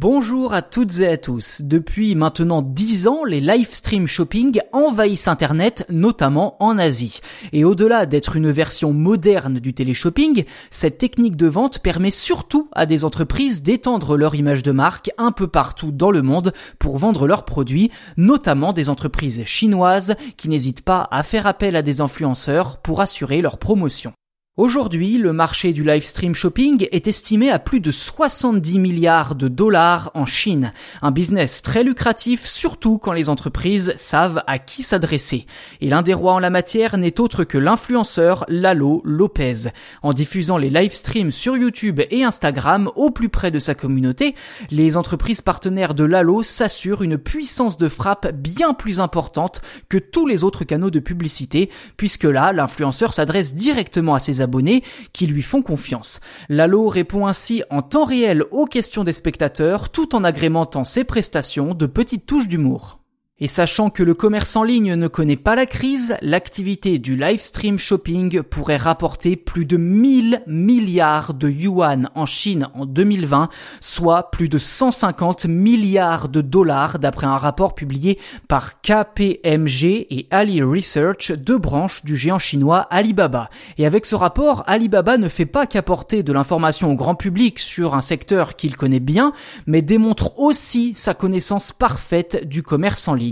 Bonjour à toutes et à tous. Depuis maintenant 10 ans, les live stream shopping envahissent Internet, notamment en Asie. Et au-delà d'être une version moderne du téléshopping, cette technique de vente permet surtout à des entreprises d'étendre leur image de marque un peu partout dans le monde pour vendre leurs produits, notamment des entreprises chinoises qui n'hésitent pas à faire appel à des influenceurs pour assurer leur promotion. Aujourd'hui, le marché du live stream shopping est estimé à plus de 70 milliards de dollars en Chine. Un business très lucratif, surtout quand les entreprises savent à qui s'adresser. Et l'un des rois en la matière n'est autre que l'influenceur Lalo Lopez. En diffusant les live streams sur YouTube et Instagram au plus près de sa communauté, les entreprises partenaires de Lalo s'assurent une puissance de frappe bien plus importante que tous les autres canaux de publicité, puisque là, l'influenceur s'adresse directement à ses abonnés qui lui font confiance. Lalo répond ainsi en temps réel aux questions des spectateurs tout en agrémentant ses prestations de petites touches d'humour. Et sachant que le commerce en ligne ne connaît pas la crise, l'activité du live stream shopping pourrait rapporter plus de 1000 milliards de yuan en Chine en 2020, soit plus de 150 milliards de dollars d'après un rapport publié par KPMG et Ali Research, deux branches du géant chinois Alibaba. Et avec ce rapport, Alibaba ne fait pas qu'apporter de l'information au grand public sur un secteur qu'il connaît bien, mais démontre aussi sa connaissance parfaite du commerce en ligne.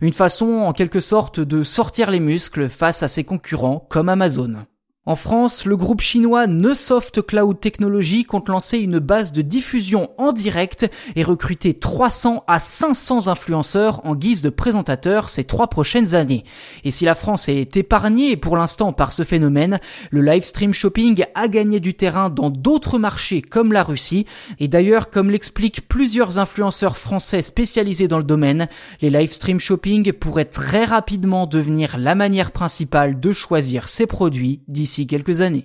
Une façon en quelque sorte de sortir les muscles face à ses concurrents comme Amazon. En France, le groupe chinois Neusoft Cloud Technology compte lancer une base de diffusion en direct et recruter 300 à 500 influenceurs en guise de présentateurs ces trois prochaines années. Et si la France est épargnée pour l'instant par ce phénomène, le live stream shopping a gagné du terrain dans d'autres marchés comme la Russie. Et d'ailleurs, comme l'expliquent plusieurs influenceurs français spécialisés dans le domaine, les live stream shopping pourraient très rapidement devenir la manière principale de choisir ses produits d'ici quelques années.